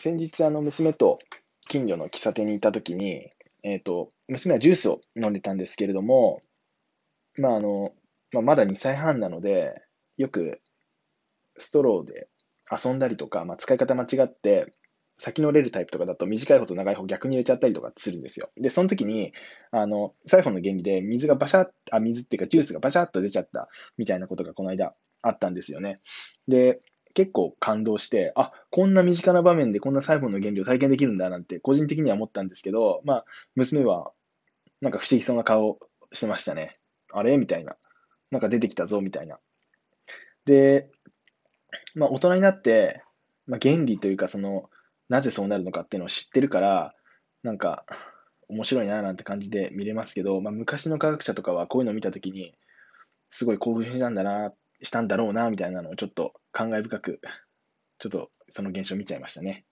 先日、あの、娘と近所の喫茶店に行った時に、えっ、と、娘はジュースを飲んでたんですけれども、まあ、あの、まあ、まだ2歳半なので、よくストローで遊んだりとか、まあ、使い方間違って、先の折れるタイプとかだと短い方と長い方逆に入れちゃったりとかするんですよ。で、その時に、あの、サイフォンの原理で水がバシャッ、あ、水っていうかジュースがバシャッと出ちゃったみたいなことがこの間あったんですよね。で、結構感動して、あ、こんな身近な場面でこんなサイフォンの原理を体験できるんだなんて個人的には思ったんですけど、まあ、娘はなんか不思議そうな顔してましたね。あれ？みたいな。なんか出てきたぞみたいな。で、まあ、大人になって、まあ、原理というか、その、なぜそうなるのかっていうのを知ってるから、なんか、面白いななんて感じで見れますけど、まあ、昔の科学者とかはこういうのを見たときに、すごい興奮したんだなっ、したんだろうな、みたいなのをちょっと感慨深く、ちょっとその現象を見ちゃいましたね。